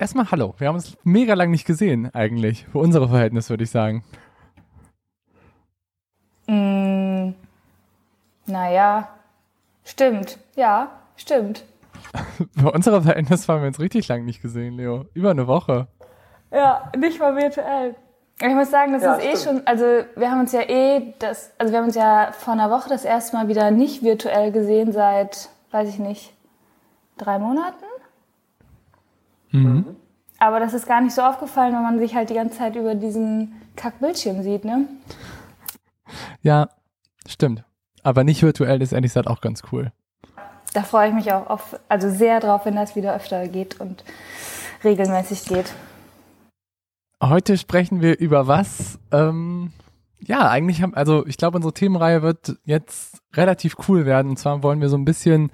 Erstmal hallo. Wir haben uns mega lang nicht gesehen, eigentlich. Für unsere Verhältnisse, würde ich sagen. Mm, naja, stimmt. Ja, stimmt. Für unsere Verhältnisse haben wir uns richtig lang nicht gesehen, Leo. Über eine Woche. Ja, nicht mal virtuell. Ich muss sagen, das Ja, ist eh stimmt. schon, also wir haben uns ja eh das, also wir haben uns ja vor einer Woche das erste Mal wieder nicht virtuell gesehen seit, weiß ich nicht, drei Monaten. Mhm. Aber das ist gar nicht so aufgefallen, weil man sich halt die ganze Zeit über diesen Kackbildschirm sieht, ne? Ja, stimmt. Aber nicht virtuell ist ehrlich gesagt auch ganz cool. Da freue ich mich auch auf, also sehr drauf, wenn das wieder öfter geht und regelmäßig geht. Heute sprechen wir über was? Ähm, ja, eigentlich haben, also ich glaube, unsere Themenreihe wird jetzt relativ cool werden. Und zwar wollen wir so ein bisschen,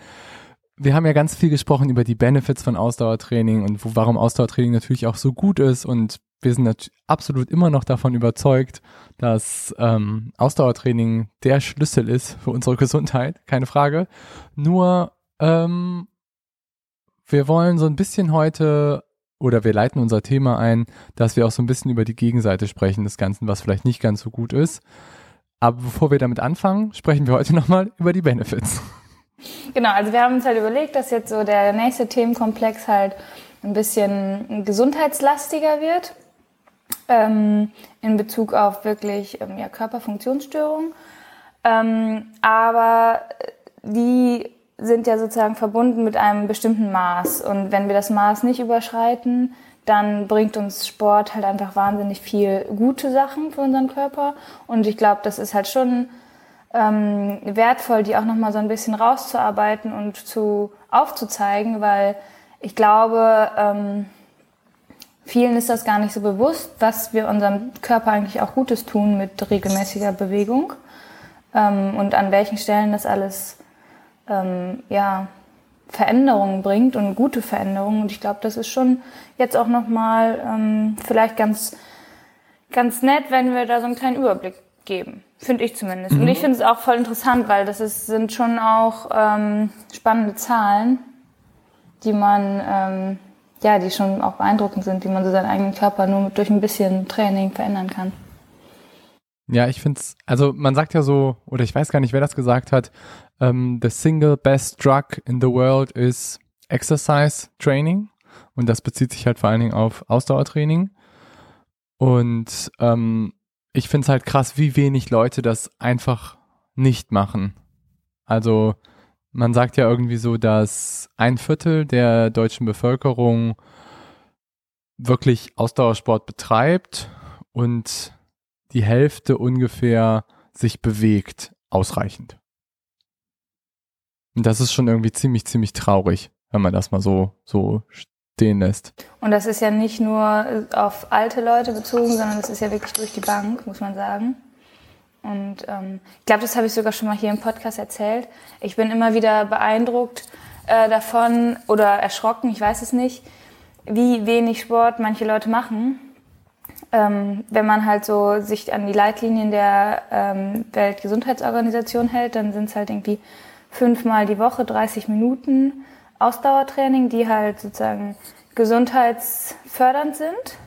wir haben ja ganz viel gesprochen über die Benefits von Ausdauertraining und wo, warum Ausdauertraining natürlich auch so gut ist. Und wir sind absolut immer noch davon überzeugt, dass ähm, Ausdauertraining der Schlüssel ist für unsere Gesundheit, keine Frage. Nur ähm, wir wollen so ein bisschen heute oder wir leiten unser Thema ein, dass wir auch so ein bisschen über die Gegenseite sprechen des Ganzen, was vielleicht nicht ganz so gut ist. Aber bevor wir damit anfangen, sprechen wir heute nochmal über die Benefits. Genau, also wir haben uns halt überlegt, dass jetzt so der nächste Themenkomplex halt ein bisschen gesundheitslastiger wird ähm, in Bezug auf wirklich ähm, ja, Körperfunktionsstörungen. Ähm, aber die sind ja sozusagen verbunden mit einem bestimmten Maß. Und wenn wir das Maß nicht überschreiten, dann bringt uns Sport halt einfach wahnsinnig viel gute Sachen für unseren Körper. Und ich glaube, das ist halt schon ähm, wertvoll, die auch nochmal so ein bisschen rauszuarbeiten und zu aufzuzeigen, weil ich glaube, ähm, vielen ist das gar nicht so bewusst, was wir unserem Körper eigentlich auch Gutes tun mit regelmäßiger Bewegung ähm, und an welchen Stellen das alles ähm, ja, Veränderungen bringt und gute Veränderungen. Und ich glaube, das ist schon jetzt auch nochmal ähm, vielleicht ganz, ganz nett, wenn wir da so einen kleinen Überblick geben. Finde ich zumindest. Und ich finde es auch voll interessant, weil das ist, sind schon auch ähm, spannende Zahlen, die man, ähm, ja, die schon auch beeindruckend sind, wie man so seinen eigenen Körper nur durch ein bisschen Training verändern kann. Ja, ich finde es, also man sagt ja so, oder ich weiß gar nicht, wer das gesagt hat, ähm, the single best drug in the world is exercise training. Und das bezieht sich halt vor allen Dingen auf Ausdauertraining. Und ähm, ich finde es halt krass, wie wenig Leute das einfach nicht machen. Also man sagt ja irgendwie so, dass ein Viertel der deutschen Bevölkerung wirklich Ausdauersport betreibt und die Hälfte ungefähr sich bewegt ausreichend. Und das ist schon irgendwie ziemlich, ziemlich traurig, wenn man das mal so, so stehen lässt. Und das ist ja nicht nur auf alte Leute bezogen, sondern das ist ja wirklich durch die Bank, muss man sagen. Und ähm, ich glaube, das habe ich sogar schon mal hier im Podcast erzählt. Ich bin immer wieder beeindruckt äh, davon oder erschrocken, ich weiß es nicht, wie wenig Sport manche Leute machen. Ähm, wenn man halt so sich an die Leitlinien der ähm, Weltgesundheitsorganisation hält, dann sind es halt irgendwie fünfmal die Woche 30 Minuten Ausdauertraining, die halt sozusagen gesundheitsfördernd sind.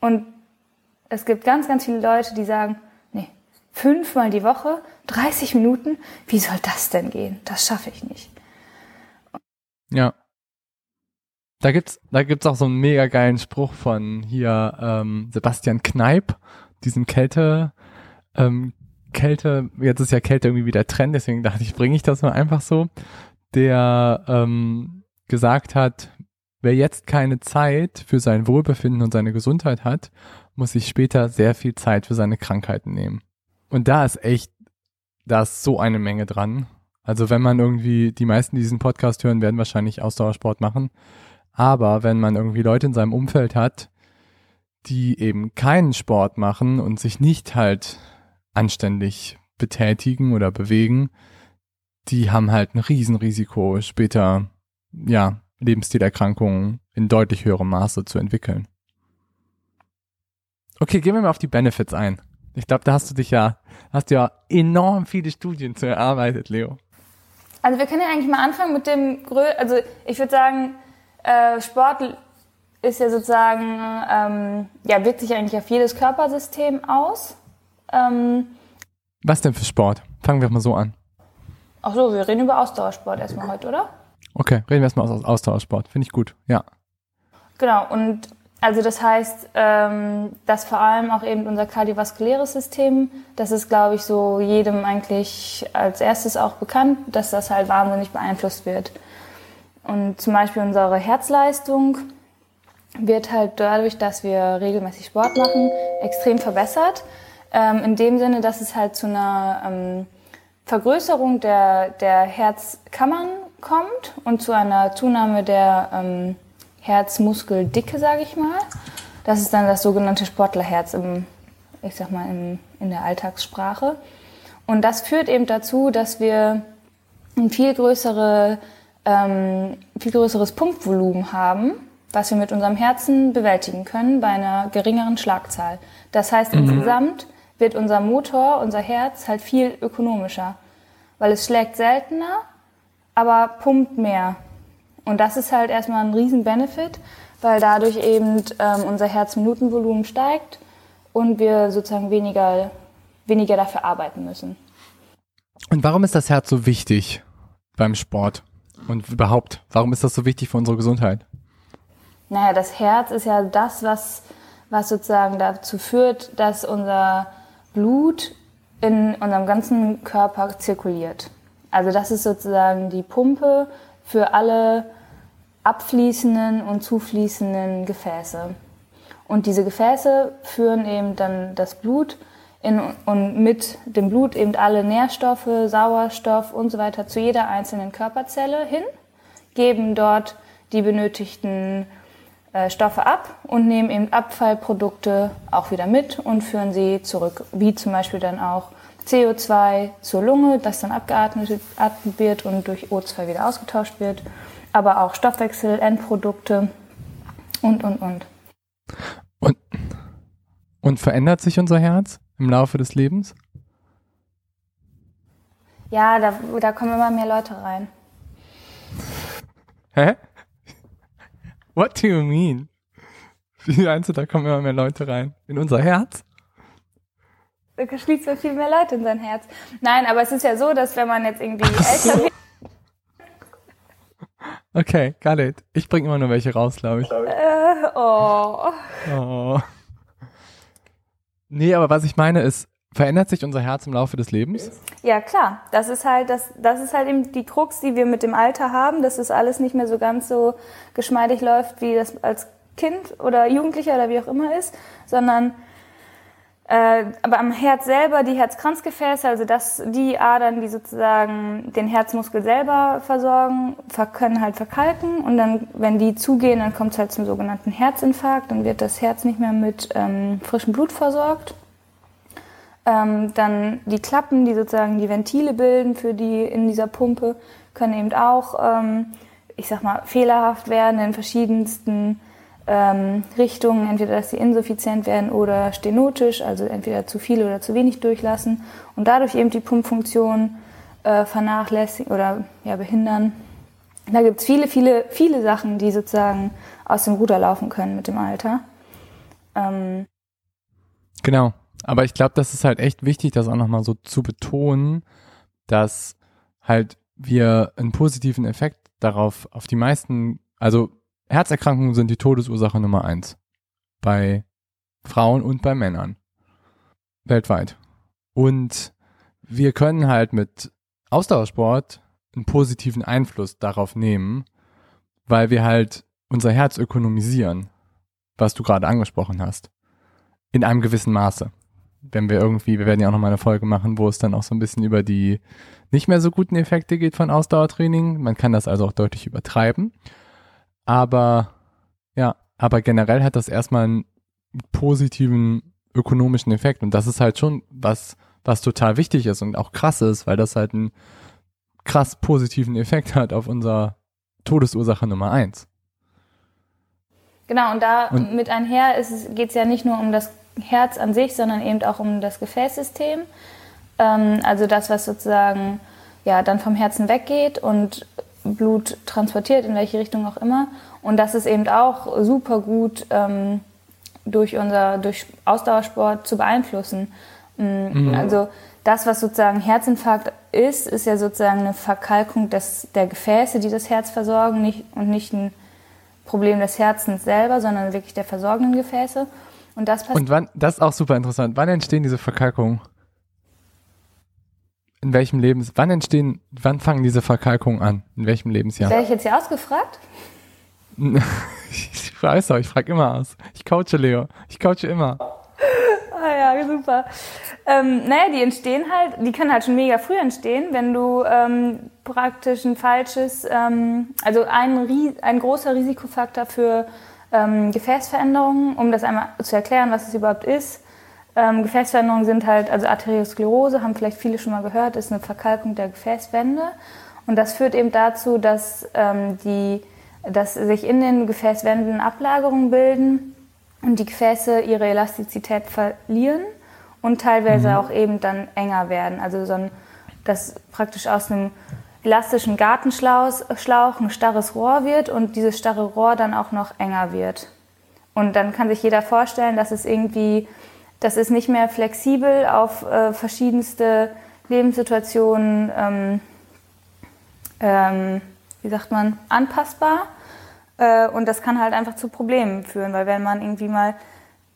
Und es gibt ganz, ganz viele Leute, die sagen, nee, fünfmal die Woche, 30 Minuten, wie soll das denn gehen? Das schaffe ich nicht. Ja. Da gibt's, da gibt's auch so einen mega geilen Spruch von hier ähm, Sebastian Kneip, diesem Kälte, ähm, Kälte, jetzt ist ja Kälte irgendwie wieder Trend, deswegen dachte ich, bringe ich das mal einfach so, der ähm, gesagt hat, wer jetzt keine Zeit für sein Wohlbefinden und seine Gesundheit hat, muss sich später sehr viel Zeit für seine Krankheiten nehmen. Und da ist echt, da ist so eine Menge dran. Also wenn man irgendwie, die meisten, die diesen Podcast hören, werden wahrscheinlich Ausdauersport machen. Aber wenn man irgendwie Leute in seinem Umfeld hat, die eben keinen Sport machen und sich nicht halt anständig betätigen oder bewegen, die haben halt ein Riesenrisiko, später, ja, Lebensstilerkrankungen in deutlich höherem Maße zu entwickeln. Okay, gehen wir mal auf die Benefits ein. Ich glaube, da hast du dich ja, hast ja enorm viele Studien zu erarbeitet, Leo. Also wir können ja eigentlich mal anfangen mit dem also ich würde sagen, äh, Sport ist ja sozusagen, ähm, ja, wirkt sich eigentlich auf jedes Körpersystem aus. Ähm, Was denn für Sport? Fangen wir mal so an. Ach so, wir reden über Ausdauersport erstmal heute, oder? Okay, reden wir erstmal aus Ausdauersport. Finde ich gut, ja. Genau, und also das heißt, ähm, dass vor allem auch eben unser kardiovaskuläres System, das ist, glaube ich, so jedem eigentlich als erstes auch bekannt, dass das halt wahnsinnig beeinflusst wird. Und zum Beispiel unsere Herzleistung wird halt dadurch, dass wir regelmäßig Sport machen, extrem verbessert. Ähm, in dem Sinne, dass es halt zu einer ähm, Vergrößerung der, der Herzkammern kommt und zu einer Zunahme der ähm, Herzmuskeldicke, sage ich mal. Das ist dann das sogenannte Sportlerherz im, ich sag mal, im, in der Alltagssprache. Und das führt eben dazu, dass wir ein viel größere, ähm, viel größeres Pumpvolumen haben, was wir mit unserem Herzen bewältigen können bei einer geringeren Schlagzahl. Das heißt, mhm. insgesamt wird unser Motor, unser Herz halt viel ökonomischer, weil es schlägt seltener, aber pumpt mehr. Und das ist halt erstmal ein riesen Benefit, weil dadurch eben ähm, unser Herzminutenvolumen steigt und wir sozusagen weniger, weniger dafür arbeiten müssen. Und warum ist das Herz so wichtig beim Sport? Und überhaupt, warum ist das so wichtig für unsere Gesundheit? Naja, das Herz ist ja das, was, was sozusagen dazu führt, dass unser Blut in unserem ganzen Körper zirkuliert. Also das ist sozusagen die Pumpe für alle abfließenden und zufließenden Gefäße. Und diese Gefäße führen eben dann das Blut in, und mit dem Blut eben alle Nährstoffe, Sauerstoff und so weiter zu jeder einzelnen Körperzelle hin, geben dort die benötigten Stoffe ab und nehmen eben Abfallprodukte auch wieder mit und führen sie zurück, wie zum Beispiel dann auch CO2 zur Lunge, das dann abgeatmet wird und durch O2 wieder ausgetauscht wird, aber auch Stoffwechsel, Endprodukte und, und, und. Und, und verändert sich unser Herz im Laufe des Lebens? Ja, da, da kommen immer mehr Leute rein. Hä? What do you mean? Wie meinst du, da kommen immer mehr Leute rein? In unser Herz? Da schließt man viel mehr Leute in sein Herz. Nein, aber es ist ja so, dass wenn man jetzt irgendwie älter wird. Okay, got it. Ich bringe immer nur welche raus, glaube ich. Äh, oh. oh. Nee, aber was ich meine ist, verändert sich unser Herz im Laufe des Lebens? Ja, klar. Das ist halt, das, das ist halt eben die Krux, die wir mit dem Alter haben, dass es alles nicht mehr so ganz so geschmeidig läuft, wie das als Kind oder Jugendlicher oder wie auch immer ist, sondern äh, aber am Herz selber, die Herzkranzgefäße, also das, die Adern, die sozusagen den Herzmuskel selber versorgen, können halt verkalken und dann, wenn die zugehen, dann kommt es halt zum sogenannten Herzinfarkt, dann wird das Herz nicht mehr mit ähm, frischem Blut versorgt. Ähm, dann die Klappen, die sozusagen die Ventile bilden für die in dieser Pumpe, können eben auch, ähm, ich sag mal, fehlerhaft werden in verschiedensten ähm, Richtungen, entweder dass sie insuffizient werden oder stenotisch, also entweder zu viel oder zu wenig durchlassen und dadurch eben die Pumpfunktion äh, vernachlässigen oder ja, behindern. Da gibt es viele, viele, viele Sachen, die sozusagen aus dem Ruder laufen können mit dem Alter. Ähm genau, aber ich glaube, das ist halt echt wichtig, das auch nochmal so zu betonen, dass halt wir einen positiven Effekt darauf auf die meisten, also Herzerkrankungen sind die Todesursache Nummer eins. Bei Frauen und bei Männern. Weltweit. Und wir können halt mit Ausdauersport einen positiven Einfluss darauf nehmen, weil wir halt unser Herz ökonomisieren, was du gerade angesprochen hast. In einem gewissen Maße. Wenn wir irgendwie, wir werden ja auch nochmal eine Folge machen, wo es dann auch so ein bisschen über die nicht mehr so guten Effekte geht von Ausdauertraining. Man kann das also auch deutlich übertreiben. Aber ja, aber generell hat das erstmal einen positiven ökonomischen Effekt. Und das ist halt schon was, was total wichtig ist und auch krass ist, weil das halt einen krass positiven Effekt hat auf unser Todesursache Nummer eins. Genau, und da und mit einher geht es ja nicht nur um das Herz an sich, sondern eben auch um das Gefäßsystem. Ähm, also das, was sozusagen ja dann vom Herzen weggeht und Blut transportiert, in welche Richtung auch immer. Und das ist eben auch super gut ähm, durch unser durch Ausdauersport zu beeinflussen. Mm, mhm. Also das, was sozusagen Herzinfarkt ist, ist ja sozusagen eine Verkalkung des, der Gefäße, die das Herz versorgen, nicht, und nicht ein Problem des Herzens selber, sondern wirklich der versorgenden Gefäße. Und das Und wann, das ist auch super interessant. Wann entstehen diese Verkalkungen? In welchem Lebens, wann entstehen, wann fangen diese Verkalkungen an? In welchem Lebensjahr? Wäre ich jetzt hier ausgefragt? ich weiß auch, ich frage immer aus. Ich coache Leo. Ich coache immer. Ah ja, super. Ähm, naja, die entstehen halt, die können halt schon mega früh entstehen, wenn du ähm, praktisch ein falsches, ähm, also ein, ein großer Risikofaktor für ähm, Gefäßveränderungen, um das einmal zu erklären, was es überhaupt ist. Ähm, Gefäßveränderungen sind halt, also Arteriosklerose, haben vielleicht viele schon mal gehört, ist eine Verkalkung der Gefäßwände. Und das führt eben dazu, dass, ähm, die, dass sich in den Gefäßwänden Ablagerungen bilden und die Gefäße ihre Elastizität verlieren und teilweise mhm. auch eben dann enger werden. Also so ein, dass praktisch aus einem elastischen Gartenschlauch ein starres Rohr wird und dieses starre Rohr dann auch noch enger wird. Und dann kann sich jeder vorstellen, dass es irgendwie, das ist nicht mehr flexibel auf äh, verschiedenste Lebenssituationen, ähm, ähm, wie sagt man, anpassbar. Äh, und das kann halt einfach zu Problemen führen, weil wenn man irgendwie mal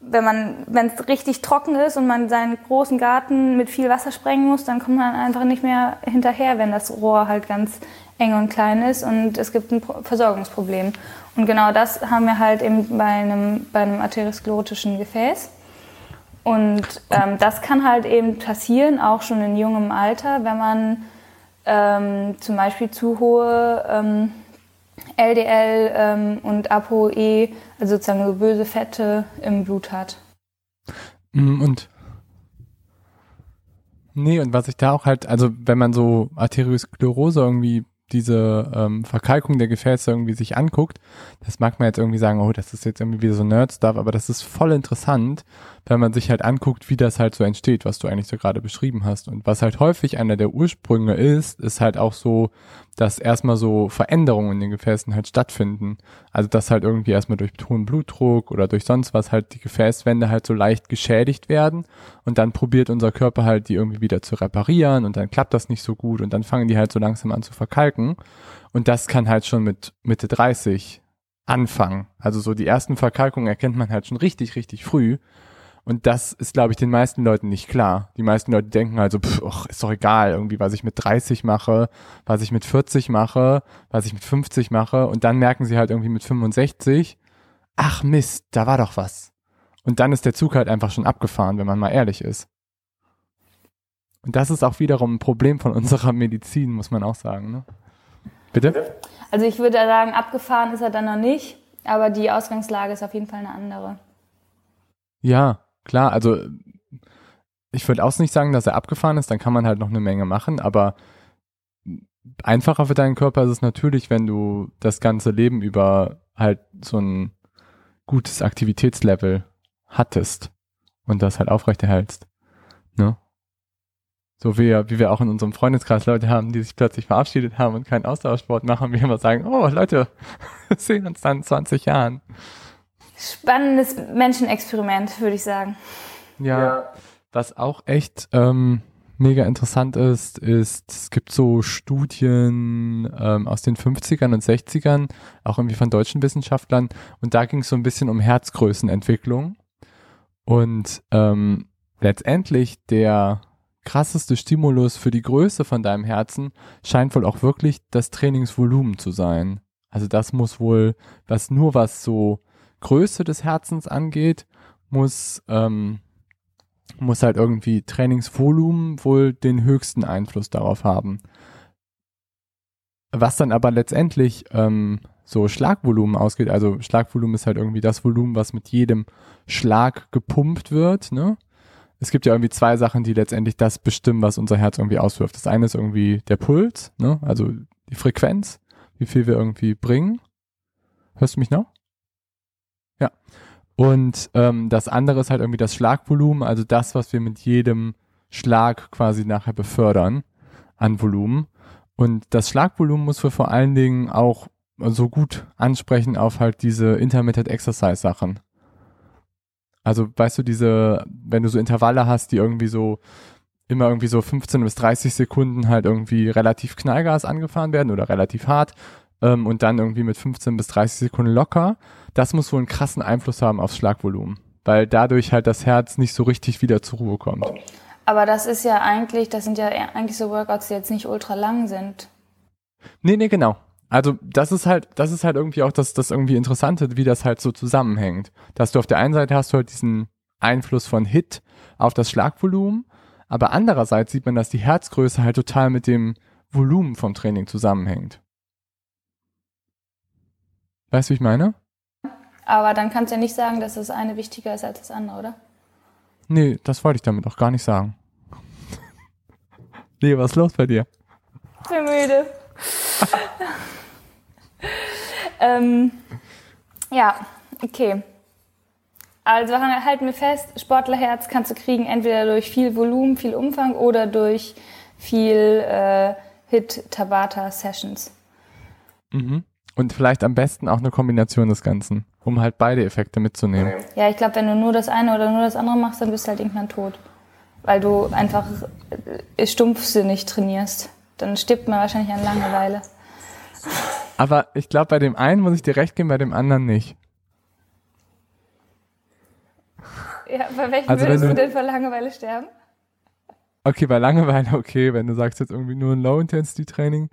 wenn man, wenn es richtig trocken ist und man seinen großen Garten mit viel Wasser sprengen muss, dann kommt man einfach nicht mehr hinterher, wenn das Rohr halt ganz eng und klein ist und es gibt ein Versorgungsproblem. Und genau das haben wir halt eben bei einem, bei einem arteriosklerotischen Gefäß. Und ähm, das kann halt eben passieren, auch schon in jungem Alter, wenn man ähm, zum Beispiel zu hohe ähm, LDL ähm, und ApoE, also sozusagen so böse Fette im Blut hat. Mm, und nee, und was ich da auch halt, also wenn man so Arteriosklerose irgendwie diese ähm, Verkalkung der Gefäße irgendwie sich anguckt, das mag man jetzt irgendwie sagen, oh, das ist jetzt irgendwie wieder so Nerd-Stuff, aber das ist voll interessant, wenn man sich halt anguckt, wie das halt so entsteht, was du eigentlich so gerade beschrieben hast. Und was halt häufig einer der Ursprünge ist, ist halt auch so, dass erstmal so Veränderungen in den Gefäßen halt stattfinden. Also dass halt irgendwie erstmal durch hohen Blutdruck oder durch sonst was halt die Gefäßwände halt so leicht geschädigt werden und dann probiert unser Körper halt die irgendwie wieder zu reparieren und dann klappt das nicht so gut und dann fangen die halt so langsam an zu verkalken und das kann halt schon mit Mitte 30 anfangen. Also so die ersten Verkalkungen erkennt man halt schon richtig, richtig früh und das ist, glaube ich, den meisten Leuten nicht klar. Die meisten Leute denken also, pff, och, ist doch egal, irgendwie, was ich mit 30 mache, was ich mit 40 mache, was ich mit 50 mache. Und dann merken sie halt irgendwie mit 65, ach Mist, da war doch was. Und dann ist der Zug halt einfach schon abgefahren, wenn man mal ehrlich ist. Und das ist auch wiederum ein Problem von unserer Medizin, muss man auch sagen. Ne? Bitte? Also ich würde sagen, abgefahren ist er dann noch nicht, aber die Ausgangslage ist auf jeden Fall eine andere. Ja, klar, also ich würde auch nicht sagen, dass er abgefahren ist, dann kann man halt noch eine Menge machen, aber einfacher für deinen Körper ist es natürlich, wenn du das ganze Leben über halt so ein gutes Aktivitätslevel hattest und das halt aufrechterhältst. Ne? So wie, wie wir auch in unserem Freundeskreis Leute haben, die sich plötzlich verabschiedet haben und keinen Ausdauersport machen, wir immer sagen, oh Leute, sehen uns dann in 20 Jahren. Spannendes Menschenexperiment, würde ich sagen. Ja, ja. was auch echt ähm, mega interessant ist, ist, es gibt so Studien ähm, aus den 50ern und 60ern, auch irgendwie von deutschen Wissenschaftlern, und da ging es so ein bisschen um Herzgrößenentwicklung. Und ähm, letztendlich der krasseste Stimulus für die Größe von deinem Herzen scheint wohl auch wirklich das Trainingsvolumen zu sein. Also das muss wohl, was nur was so Größe des Herzens angeht, muss, ähm, muss halt irgendwie Trainingsvolumen wohl den höchsten Einfluss darauf haben. Was dann aber letztendlich ähm, so Schlagvolumen ausgeht. Also Schlagvolumen ist halt irgendwie das Volumen, was mit jedem Schlag gepumpt wird. Ne? Es gibt ja irgendwie zwei Sachen, die letztendlich das bestimmen, was unser Herz irgendwie auswirft. Das eine ist irgendwie der Puls, ne? also die Frequenz, wie viel wir irgendwie bringen. Hörst du mich noch? Ja. Und ähm, das andere ist halt irgendwie das Schlagvolumen, also das, was wir mit jedem Schlag quasi nachher befördern an Volumen. Und das Schlagvolumen muss wir vor allen Dingen auch so gut ansprechen auf halt diese Intermittent Exercise Sachen. Also weißt du, diese, wenn du so Intervalle hast, die irgendwie so immer irgendwie so 15 bis 30 Sekunden halt irgendwie relativ Knallgas angefahren werden oder relativ hart ähm, und dann irgendwie mit 15 bis 30 Sekunden locker, das muss wohl einen krassen Einfluss haben aufs Schlagvolumen, weil dadurch halt das Herz nicht so richtig wieder zur Ruhe kommt. Aber das ist ja eigentlich, das sind ja eigentlich so Workouts, die jetzt nicht ultra lang sind. Nee, nee, genau. Also das ist halt, das ist halt irgendwie auch das, das irgendwie Interessante, wie das halt so zusammenhängt. Dass du auf der einen Seite hast du halt diesen Einfluss von Hit auf das Schlagvolumen, aber andererseits sieht man, dass die Herzgröße halt total mit dem Volumen vom Training zusammenhängt. Weißt du, wie ich meine? Aber dann kannst du ja nicht sagen, dass das eine wichtiger ist als das andere, oder? Nee, das wollte ich damit auch gar nicht sagen. nee, was ist los bei dir? Ich bin müde. ähm, ja, okay. Also halten wir fest, Sportlerherz kannst du kriegen entweder durch viel Volumen, viel Umfang oder durch viel äh, Hit-Tabata-Sessions. Mhm. Und vielleicht am besten auch eine Kombination des Ganzen, um halt beide Effekte mitzunehmen. Ja, ich glaube, wenn du nur das eine oder nur das andere machst, dann bist du halt irgendwann tot. Weil du einfach äh, stumpfsinnig trainierst. Dann stirbt man wahrscheinlich an Langeweile. Aber ich glaube, bei dem einen muss ich dir recht geben, bei dem anderen nicht. Ja, bei welchem also würdest du, du denn vor Langeweile sterben? Okay, bei Langeweile okay, wenn du sagst jetzt irgendwie nur ein Low-Intensity-Training.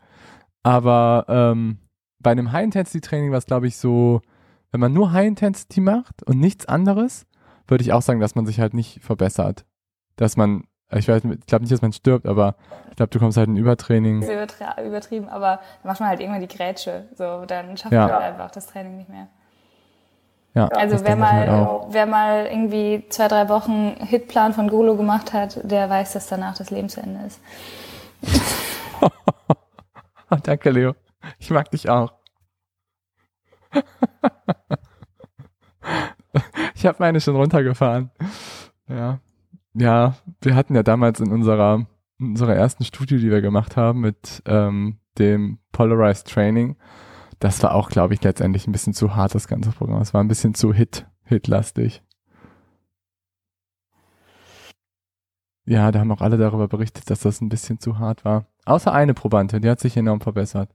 Aber ähm, bei einem High-Intensity-Training, was glaube ich so, wenn man nur High-Intensity macht und nichts anderes, würde ich auch sagen, dass man sich halt nicht verbessert. Dass man, ich weiß, ich glaube nicht, dass man stirbt, aber ich glaube, du kommst halt in Übertraining. Das ist übertrieben, aber dann macht man halt irgendwann die Grätsche. So, dann schafft ja. man halt einfach das Training nicht mehr. Ja, also wer mal, halt wer mal irgendwie zwei, drei Wochen Hitplan von Golo gemacht hat, der weiß, dass danach das Leben zu Ende ist. Danke, Leo. Ich mag dich auch. ich habe meine schon runtergefahren. Ja. Ja, wir hatten ja damals in unserer, in unserer ersten Studie, die wir gemacht haben mit ähm, dem Polarized Training, das war auch, glaube ich, letztendlich ein bisschen zu hart, das ganze Programm. Es war ein bisschen zu Hit, Hit-lastig. Ja, da haben auch alle darüber berichtet, dass das ein bisschen zu hart war. Außer eine Probante, die hat sich enorm verbessert.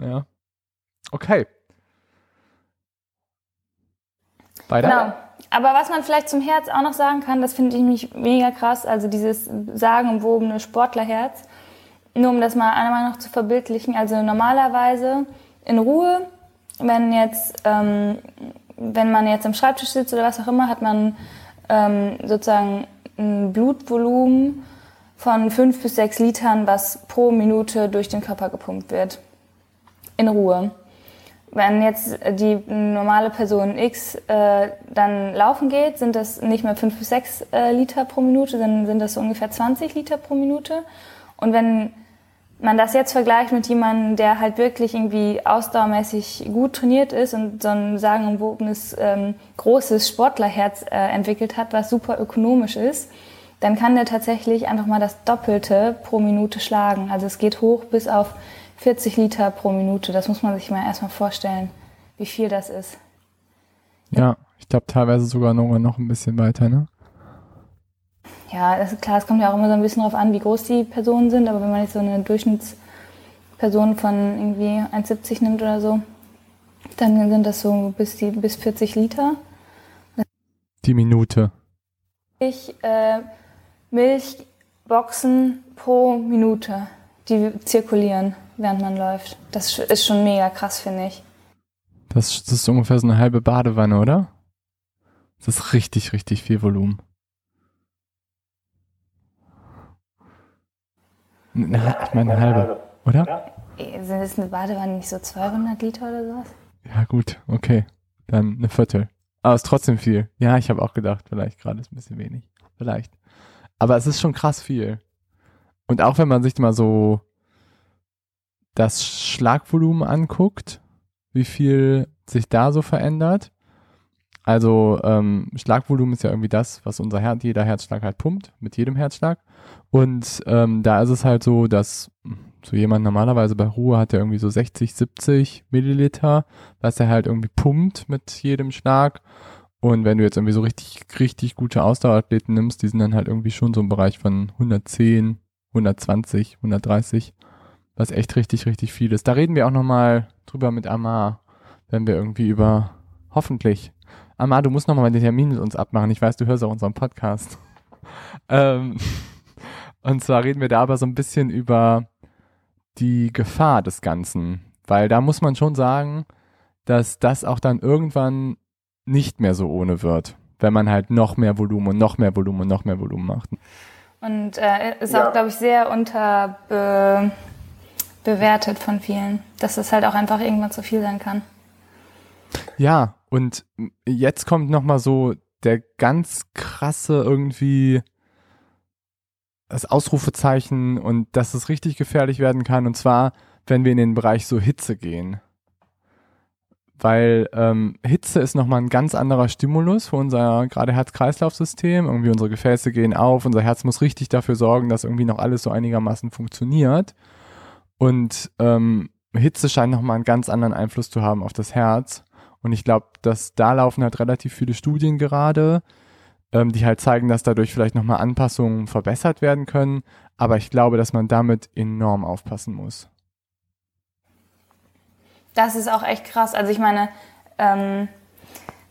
Ja. Okay. Weiter? Genau. Aber was man vielleicht zum Herz auch noch sagen kann, das finde ich mich mega krass, also dieses sagenumwobene Sportlerherz, nur um das mal einmal noch zu verbildlichen. Also normalerweise in Ruhe, wenn jetzt, ähm, wenn man jetzt am Schreibtisch sitzt oder was auch immer, hat man ähm, sozusagen ein Blutvolumen von fünf bis sechs Litern, was pro Minute durch den Körper gepumpt wird. In Ruhe. Wenn jetzt die normale Person X äh, dann laufen geht, sind das nicht mehr fünf bis sechs äh, Liter pro Minute, sondern sind das so ungefähr 20 Liter pro Minute. Und wenn man das jetzt vergleicht mit jemandem, der halt wirklich irgendwie ausdauermäßig gut trainiert ist und so ein sagenumwobenes, ähm, großes Sportlerherz äh, entwickelt hat, was super ökonomisch ist, dann kann der tatsächlich einfach mal das Doppelte pro Minute schlagen. Also es geht hoch bis auf 40 Liter pro Minute. Das muss man sich mal erstmal vorstellen, wie viel das ist. Ja, ich glaube teilweise sogar noch, noch ein bisschen weiter, ne? Ja, das ist klar, es kommt ja auch immer so ein bisschen darauf an, wie groß die Personen sind, aber wenn man jetzt so eine Durchschnittsperson von irgendwie 1,70 nimmt oder so, dann sind das so bis, die, bis 40 Liter. Die Minute. Ich, äh, Milchboxen pro Minute, die zirkulieren, während man läuft. Das ist schon mega krass, finde ich. Das, das ist ungefähr so eine halbe Badewanne, oder? Das ist richtig, richtig viel Volumen. Na, ich meine eine halbe. Oder? Sind es eine Badewanne nicht so 200 Liter oder sowas? Ja, gut, okay. Dann eine Viertel. Aber es ist trotzdem viel. Ja, ich habe auch gedacht, vielleicht gerade ist ein bisschen wenig. Vielleicht. Aber es ist schon krass viel. Und auch wenn man sich mal so das Schlagvolumen anguckt, wie viel sich da so verändert. Also ähm, Schlagvolumen ist ja irgendwie das, was unser Herz, jeder Herzschlag halt pumpt, mit jedem Herzschlag. Und ähm, da ist es halt so, dass so jemand normalerweise bei Ruhe hat er irgendwie so 60, 70 Milliliter, was er halt irgendwie pumpt mit jedem Schlag. Und wenn du jetzt irgendwie so richtig, richtig gute Ausdauerathleten nimmst, die sind dann halt irgendwie schon so im Bereich von 110, 120, 130, was echt richtig, richtig viel ist. Da reden wir auch nochmal drüber mit Amar, wenn wir irgendwie über, hoffentlich. Amar, du musst nochmal den Termin mit uns abmachen. Ich weiß, du hörst auch unseren Podcast. ähm, und zwar reden wir da aber so ein bisschen über die Gefahr des Ganzen. Weil da muss man schon sagen, dass das auch dann irgendwann nicht mehr so ohne wird, wenn man halt noch mehr Volumen und noch mehr Volumen und noch mehr Volumen macht. Und äh, ist ja. auch, glaube ich, sehr unterbewertet von vielen, dass es halt auch einfach irgendwann zu viel sein kann. Ja, und jetzt kommt nochmal so der ganz krasse irgendwie das Ausrufezeichen und dass es richtig gefährlich werden kann. Und zwar, wenn wir in den Bereich so Hitze gehen. Weil ähm, Hitze ist nochmal ein ganz anderer Stimulus für unser gerade Herz-Kreislauf-System. Irgendwie unsere Gefäße gehen auf, unser Herz muss richtig dafür sorgen, dass irgendwie noch alles so einigermaßen funktioniert. Und ähm, Hitze scheint nochmal einen ganz anderen Einfluss zu haben auf das Herz. Und ich glaube, dass da laufen halt relativ viele Studien gerade, ähm, die halt zeigen, dass dadurch vielleicht nochmal Anpassungen verbessert werden können. Aber ich glaube, dass man damit enorm aufpassen muss. Das ist auch echt krass. Also ich meine, ähm,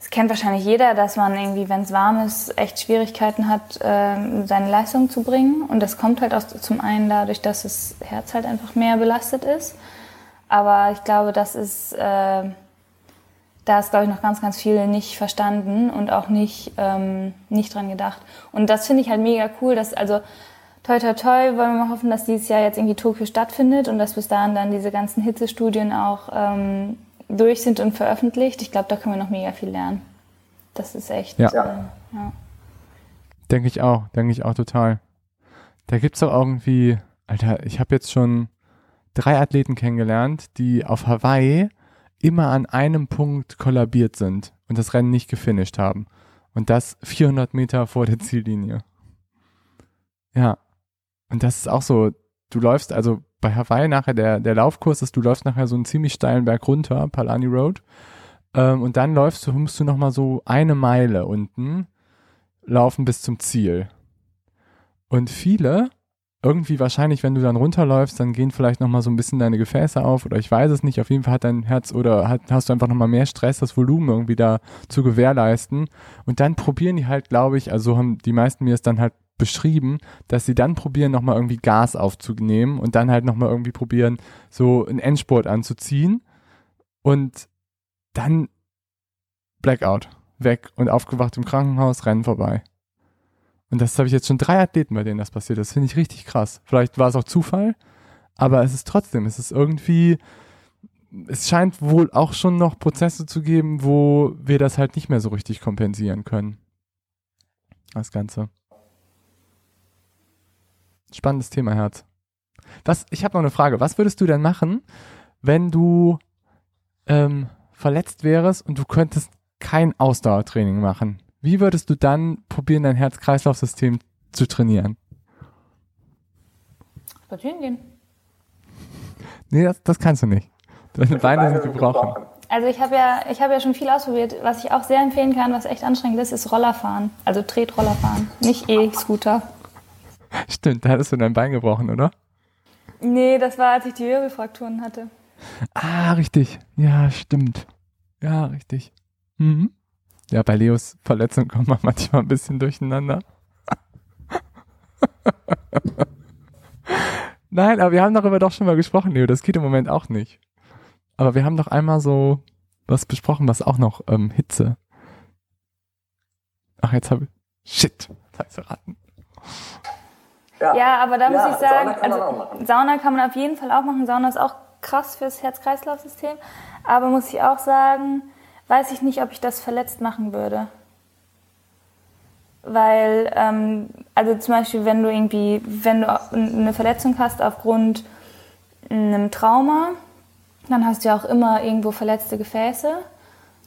das kennt wahrscheinlich jeder, dass man irgendwie, wenn es warm ist, echt Schwierigkeiten hat, ähm, seine Leistung zu bringen. Und das kommt halt auch zum einen dadurch, dass das Herz halt einfach mehr belastet ist. Aber ich glaube, das ist, äh, da ist, glaube ich, noch ganz, ganz viele nicht verstanden und auch nicht, ähm, nicht dran gedacht. Und das finde ich halt mega cool, dass, also, toi, toi, toi, wollen wir mal hoffen, dass dieses Jahr jetzt irgendwie Tokio stattfindet und dass bis dahin dann diese ganzen Hitzestudien auch ähm, durch sind und veröffentlicht. Ich glaube, da können wir noch mega viel lernen. Das ist echt, ja. Äh, ja. Denke ich auch, denke ich auch total. Da gibt es doch irgendwie, Alter, ich habe jetzt schon drei Athleten kennengelernt, die auf Hawaii immer an einem Punkt kollabiert sind und das Rennen nicht gefinisht haben. Und das 400 Meter vor der Ziellinie. Ja. Und das ist auch so, du läufst, also bei Hawaii nachher, der, der Laufkurs ist, du läufst nachher so einen ziemlich steilen Berg runter, Palani Road. Ähm, und dann läufst du, musst du nochmal so eine Meile unten laufen bis zum Ziel. Und viele irgendwie wahrscheinlich, wenn du dann runterläufst, dann gehen vielleicht nochmal so ein bisschen deine Gefäße auf oder ich weiß es nicht. Auf jeden Fall hat dein Herz oder hat, hast du einfach nochmal mehr Stress, das Volumen irgendwie da zu gewährleisten. Und dann probieren die halt, glaube ich, also haben die meisten mir es dann halt beschrieben, dass sie dann probieren, nochmal irgendwie Gas aufzunehmen und dann halt nochmal irgendwie probieren, so einen Endsport anzuziehen und dann Blackout, weg und aufgewacht im Krankenhaus, Rennen vorbei. Und das habe ich jetzt schon drei Athleten, bei denen das passiert Das finde ich richtig krass. Vielleicht war es auch Zufall, aber es ist trotzdem, es ist irgendwie, es scheint wohl auch schon noch Prozesse zu geben, wo wir das halt nicht mehr so richtig kompensieren können. Das Ganze. Spannendes Thema, Herz. Was, ich habe noch eine Frage. Was würdest du denn machen, wenn du ähm, verletzt wärst und du könntest kein Ausdauertraining machen? Wie würdest du dann probieren, dein Herz-Kreislauf-System zu trainieren? Spazieren gehen. Nee, das, das kannst du nicht. Deine Beine sind gebrochen. Also ich habe ja, ich habe ja schon viel ausprobiert. Was ich auch sehr empfehlen kann, was echt anstrengend ist, ist Rollerfahren. Also Tretrollerfahren, nicht E-Scooter. Stimmt, da hattest du dein Bein gebrochen, oder? Nee, das war, als ich die Wirbelfrakturen hatte. Ah, richtig. Ja, stimmt. Ja, richtig. Mhm. Ja, bei Leos Verletzung kommt man manchmal ein bisschen durcheinander. Nein, aber wir haben darüber doch schon mal gesprochen, Leo. Das geht im Moment auch nicht. Aber wir haben doch einmal so was besprochen, was auch noch ähm, Hitze. Ach, jetzt habe ich. Shit, das heißt verraten. Ja, ja aber da ja, muss ich sagen, Sauna kann, also, Sauna kann man auf jeden Fall auch machen. Sauna ist auch krass fürs Herz-Kreislauf-System. Aber muss ich auch sagen, weiß ich nicht, ob ich das verletzt machen würde. Weil, ähm, also zum Beispiel, wenn du irgendwie, wenn du eine Verletzung hast aufgrund einem Trauma, dann hast du ja auch immer irgendwo verletzte Gefäße.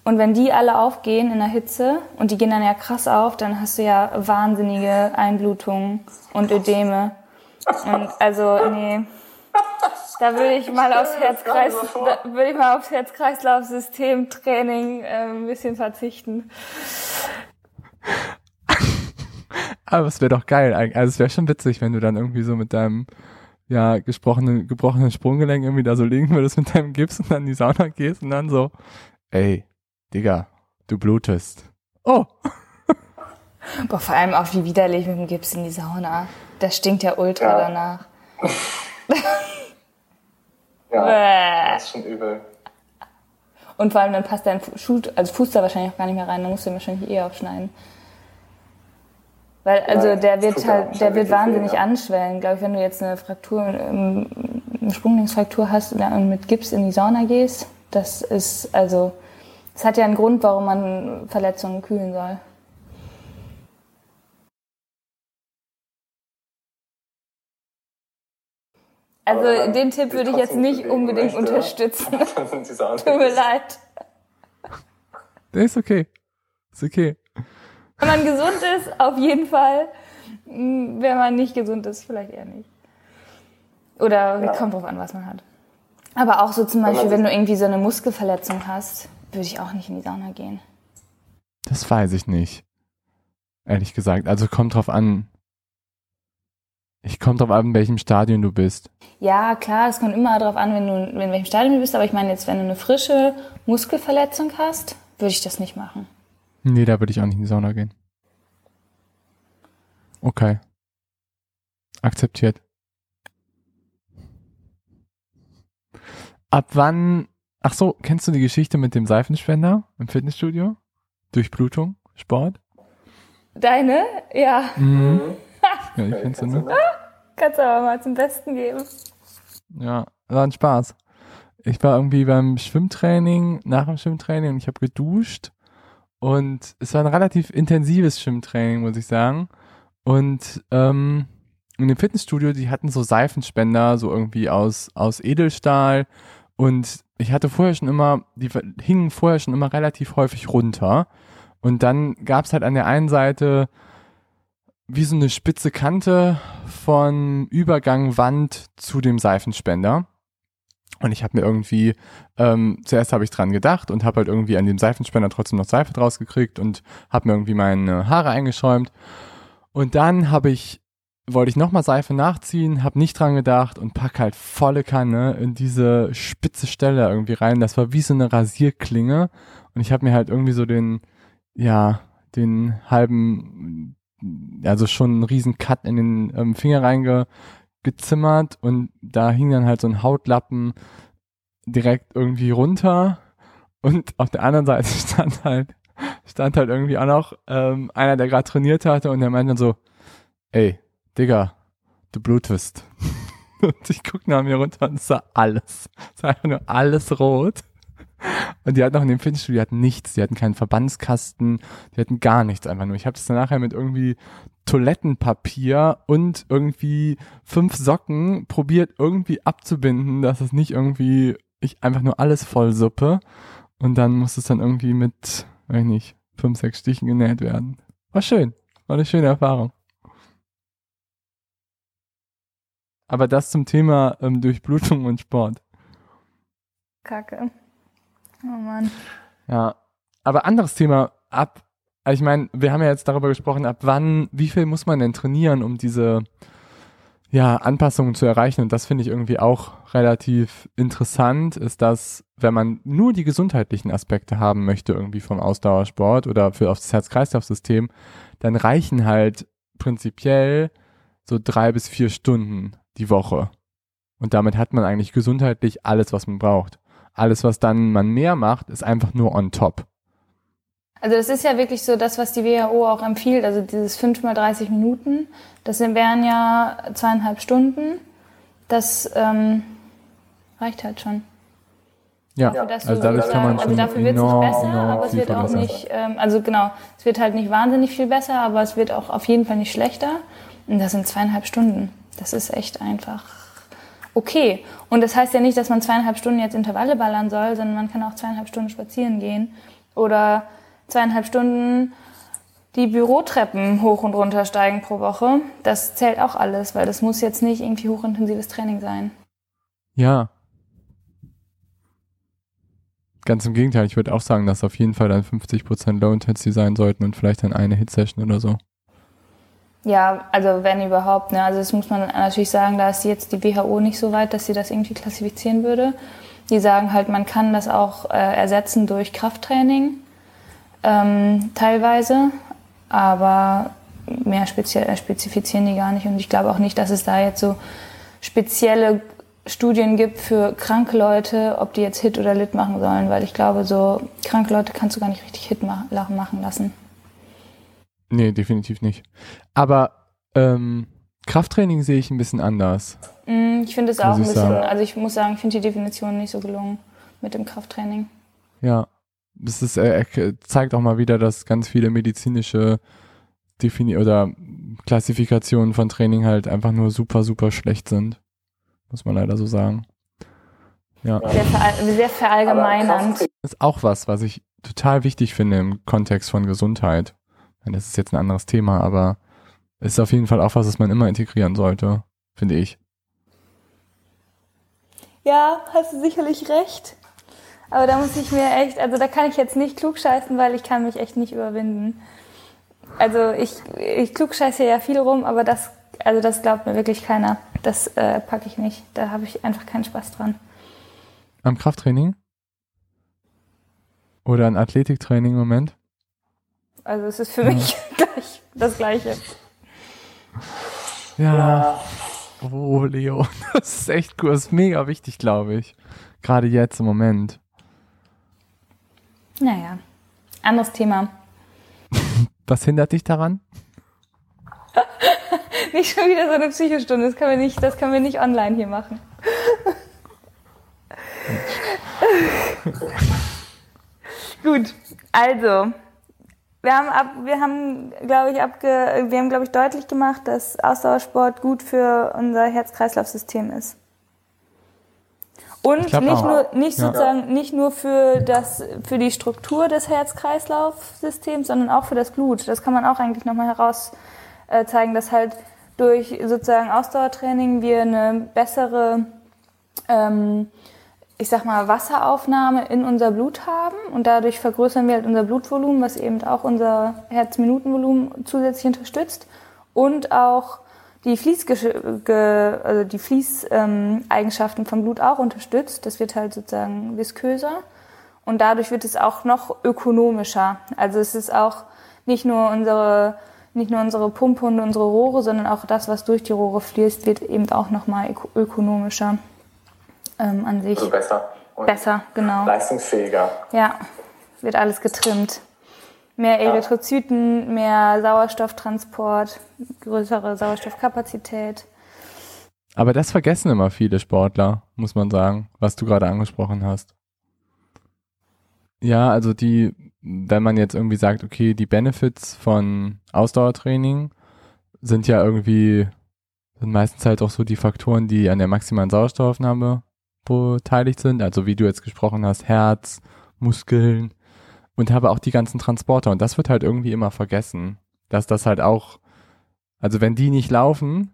Und wenn die alle aufgehen in der Hitze und die gehen dann ja krass auf, dann hast du ja wahnsinnige Einblutungen und Ödeme. Und also, nee. Da würde ich mal aufs Herzkreis, würde ich mal aufs Herz-Kreislauf-System-Training äh, ein bisschen verzichten. Aber es wäre doch geil. Also es wäre schon witzig, wenn du dann irgendwie so mit deinem ja gesprochenen, gebrochenen Sprunggelenk irgendwie da so liegen würdest mit deinem Gips und dann in die Sauna gehst und dann so, ey, Digga, du blutest. Oh. Boah, vor allem auch wie widerlich mit dem Gips in die Sauna. Das stinkt ja ultra ja. danach. ja, das ist schon übel. Und vor allem dann passt dein Schuh, also Fuß da wahrscheinlich auch gar nicht mehr rein, dann musst du ihn wahrscheinlich eh aufschneiden. Weil, also ja, der wird halt, der wird wahnsinnig ja. anschwellen. Glaube ich, wenn du jetzt eine Fraktur, eine Sprunglinksfraktur hast und mit Gips in die Sauna gehst, das ist, also, es hat ja einen Grund, warum man Verletzungen kühlen soll. Also den Tipp würde ich jetzt nicht unbedingt möchte, unterstützen. Tut mir leid. Der ist okay. Ist okay. Wenn man gesund ist, auf jeden Fall. Wenn man nicht gesund ist, vielleicht eher nicht. Oder ja. kommt drauf an, was man hat. Aber auch so zum Beispiel, wenn du irgendwie so eine Muskelverletzung hast, würde ich auch nicht in die Sauna gehen. Das weiß ich nicht. Ehrlich gesagt. Also kommt drauf an. Ich komme drauf an, in welchem Stadion du bist. Ja, klar, es kommt immer darauf an, wenn du in welchem Stadion du bist. Aber ich meine jetzt, wenn du eine frische Muskelverletzung hast, würde ich das nicht machen. Nee, da würde ich auch nicht in die Sauna gehen. Okay. Akzeptiert. Ab wann, ach so, kennst du die Geschichte mit dem Seifenspender im Fitnessstudio? Durchblutung, Sport? Deine? Ja. Mhm. ja, die kennst du, ne? Kannst du aber mal zum Besten geben. Ja, war ein Spaß. Ich war irgendwie beim Schwimmtraining, nach dem Schwimmtraining und ich habe geduscht und es war ein relativ intensives Schwimmtraining, muss ich sagen. Und ähm, in dem Fitnessstudio, die hatten so Seifenspender, so irgendwie aus, aus Edelstahl. Und ich hatte vorher schon immer, die hingen vorher schon immer relativ häufig runter. Und dann gab es halt an der einen Seite wie so eine spitze Kante von Übergang Wand zu dem Seifenspender. Und ich habe mir irgendwie, ähm, zuerst habe ich dran gedacht und habe halt irgendwie an dem Seifenspender trotzdem noch Seife draus gekriegt und habe mir irgendwie meine Haare eingeschäumt. Und dann habe ich, wollte ich nochmal Seife nachziehen, habe nicht dran gedacht und pack halt volle Kanne in diese spitze Stelle irgendwie rein. Das war wie so eine Rasierklinge. Und ich habe mir halt irgendwie so den, ja, den halben, also schon einen riesen Cut in den ähm, Finger reinge gezimmert und da hing dann halt so ein Hautlappen direkt irgendwie runter und auf der anderen Seite stand halt stand halt irgendwie auch noch ähm, einer, der gerade trainiert hatte und der meinte dann so, ey, Digga, du blutest. und ich guck nach mir runter und sah alles. Es war einfach nur alles rot. Und die hatten auch in dem Fitnessstudio, die hatten nichts, die hatten keinen Verbandskasten, die hatten gar nichts einfach nur. Ich habe das dann nachher mit irgendwie Toilettenpapier und irgendwie fünf Socken probiert irgendwie abzubinden, dass es nicht irgendwie ich einfach nur alles voll suppe und dann muss es dann irgendwie mit, weiß ich nicht, fünf, sechs Stichen genäht werden. War schön, war eine schöne Erfahrung. Aber das zum Thema ähm, Durchblutung und Sport. Kacke. Oh Mann. Ja, aber anderes Thema ab also ich meine, wir haben ja jetzt darüber gesprochen, ab wann, wie viel muss man denn trainieren, um diese ja, Anpassungen zu erreichen. Und das finde ich irgendwie auch relativ interessant, ist, dass wenn man nur die gesundheitlichen Aspekte haben möchte, irgendwie vom Ausdauersport oder für aufs Herz-Kreislauf-System, dann reichen halt prinzipiell so drei bis vier Stunden die Woche. Und damit hat man eigentlich gesundheitlich alles, was man braucht. Alles, was dann man mehr macht, ist einfach nur on top. Also das ist ja wirklich so das, was die WHO auch empfiehlt, also dieses 5 mal 30 Minuten, das wären ja zweieinhalb Stunden. Das ähm, reicht halt schon. Ja, dafür, also dadurch kann man schon also dafür wird es nicht besser, aber es wird auch nicht, ähm, also genau, es wird halt nicht wahnsinnig viel besser, aber es wird auch auf jeden Fall nicht schlechter. Und das sind zweieinhalb Stunden. Das ist echt einfach okay. Und das heißt ja nicht, dass man zweieinhalb Stunden jetzt Intervalle ballern soll, sondern man kann auch zweieinhalb Stunden spazieren gehen oder zweieinhalb Stunden die Bürotreppen hoch und runter steigen pro Woche. Das zählt auch alles, weil das muss jetzt nicht irgendwie hochintensives Training sein. Ja. Ganz im Gegenteil, ich würde auch sagen, dass auf jeden Fall dann 50% Low Intensity sein sollten und vielleicht dann eine Hit-Session oder so. Ja, also wenn überhaupt. Ne? Also das muss man natürlich sagen, da ist jetzt die WHO nicht so weit, dass sie das irgendwie klassifizieren würde. Die sagen halt, man kann das auch äh, ersetzen durch Krafttraining ähm, teilweise, aber mehr äh, spezifizieren die gar nicht. Und ich glaube auch nicht, dass es da jetzt so spezielle Studien gibt für kranke Leute, ob die jetzt Hit oder Lit machen sollen, weil ich glaube, so kranke Leute kannst du gar nicht richtig Hit ma machen lassen. Nee, definitiv nicht. Aber ähm, Krafttraining sehe ich ein bisschen anders. Mm, ich finde es auch ein bisschen, sagen. also ich muss sagen, ich finde die Definition nicht so gelungen mit dem Krafttraining. Ja, das ist, äh, zeigt auch mal wieder, dass ganz viele medizinische Defini oder Klassifikationen von Training halt einfach nur super, super schlecht sind. Muss man leider so sagen. Ja. Sehr, ver sehr verallgemeinernd. Das ist auch was, was ich total wichtig finde im Kontext von Gesundheit. Das ist jetzt ein anderes Thema, aber es ist auf jeden Fall auch was, was man immer integrieren sollte, finde ich. Ja, hast du sicherlich recht. Aber da muss ich mir echt, also da kann ich jetzt nicht klugscheißen, weil ich kann mich echt nicht überwinden. Also ich, ich klugscheiße ja viel rum, aber das, also das glaubt mir wirklich keiner. Das äh, packe ich nicht. Da habe ich einfach keinen Spaß dran. Am Krafttraining? Oder ein Athletiktraining im Moment? Also es ist für ja. mich gleich das Gleiche. Ja. Oh, Leo, das ist echt cool. Das ist mega wichtig, glaube ich. Gerade jetzt im Moment. Naja, anderes Thema. Was hindert dich daran? nicht schon wieder so eine Psychostunde. Das können wir nicht, das können wir nicht online hier machen. Gut, also wir haben, ab, wir haben, glaube ich, abge, wir haben, glaube ich, deutlich gemacht, dass Ausdauersport gut für unser Herz-Kreislauf-System ist. Und nicht auch. nur, nicht ja. sozusagen, nicht nur für das, für die Struktur des Herz-Kreislauf-Systems, sondern auch für das Blut. Das kann man auch eigentlich nochmal heraus äh, zeigen, dass halt durch sozusagen Ausdauertraining wir eine bessere, ähm, ich sag mal, Wasseraufnahme in unser Blut haben und dadurch vergrößern wir halt unser Blutvolumen, was eben auch unser Herzminutenvolumen zusätzlich unterstützt und auch die Fließeigenschaften also die Fließeigenschaften vom Blut auch unterstützt. Das wird halt sozusagen visköser und dadurch wird es auch noch ökonomischer. Also es ist auch nicht nur unsere nicht nur unsere Pumpe und unsere Rohre, sondern auch das, was durch die Rohre fließt, wird eben auch nochmal ökonomischer ähm, an sich. Also besser. Und besser, genau. Leistungsfähiger. Ja, wird alles getrimmt. Mehr Erythrozyten, ja. mehr Sauerstofftransport, größere Sauerstoffkapazität. Aber das vergessen immer viele Sportler, muss man sagen, was du gerade angesprochen hast. Ja, also die, wenn man jetzt irgendwie sagt, okay, die Benefits von Ausdauertraining sind ja irgendwie, sind meistens halt auch so die Faktoren, die an der maximalen Sauerstoffaufnahme beteiligt sind, also wie du jetzt gesprochen hast, Herz, Muskeln und habe auch die ganzen Transporter und das wird halt irgendwie immer vergessen, dass das halt auch, also wenn die nicht laufen,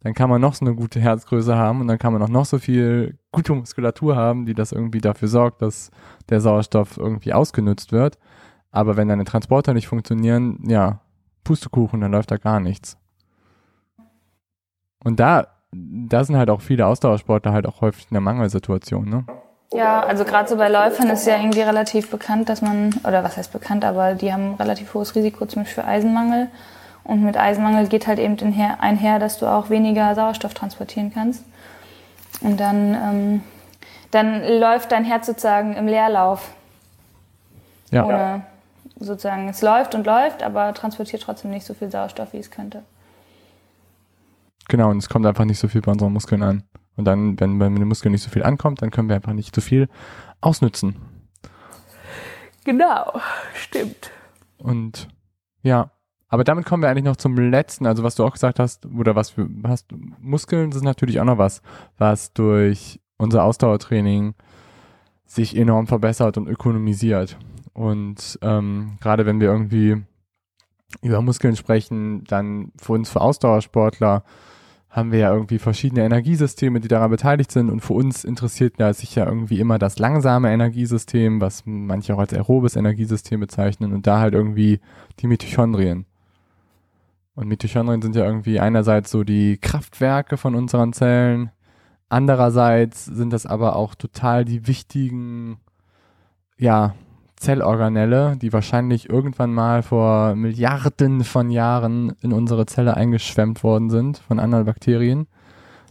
dann kann man noch so eine gute Herzgröße haben und dann kann man auch noch so viel gute Muskulatur haben, die das irgendwie dafür sorgt, dass der Sauerstoff irgendwie ausgenutzt wird. Aber wenn deine Transporter nicht funktionieren, ja, Pustekuchen, dann läuft da gar nichts. Und da da sind halt auch viele Ausdauersportler halt auch häufig in der Mangelsituation, ne? Ja, also gerade so bei Läufern ist ja irgendwie relativ bekannt, dass man, oder was heißt bekannt, aber die haben ein relativ hohes Risiko zum Beispiel für Eisenmangel. Und mit Eisenmangel geht halt eben einher, dass du auch weniger Sauerstoff transportieren kannst. Und dann, ähm, dann läuft dein Herz sozusagen im Leerlauf. Ja. Ohne sozusagen, es läuft und läuft, aber transportiert trotzdem nicht so viel Sauerstoff, wie es könnte. Genau, und es kommt einfach nicht so viel bei unseren Muskeln an. Und dann, wenn bei den Muskeln nicht so viel ankommt, dann können wir einfach nicht so viel ausnützen. Genau, stimmt. Und ja, aber damit kommen wir eigentlich noch zum letzten, also was du auch gesagt hast, oder was für hast, Muskeln sind natürlich auch noch was, was durch unser Ausdauertraining sich enorm verbessert und ökonomisiert. Und ähm, gerade wenn wir irgendwie über Muskeln sprechen, dann für uns, für Ausdauersportler, haben wir ja irgendwie verschiedene Energiesysteme, die daran beteiligt sind. Und für uns interessiert ja sich ja irgendwie immer das langsame Energiesystem, was manche auch als aerobes Energiesystem bezeichnen und da halt irgendwie die Mitochondrien. Und Mitochondrien sind ja irgendwie einerseits so die Kraftwerke von unseren Zellen, andererseits sind das aber auch total die wichtigen, ja, Zellorganelle, die wahrscheinlich irgendwann mal vor Milliarden von Jahren in unsere Zelle eingeschwemmt worden sind von anderen Bakterien.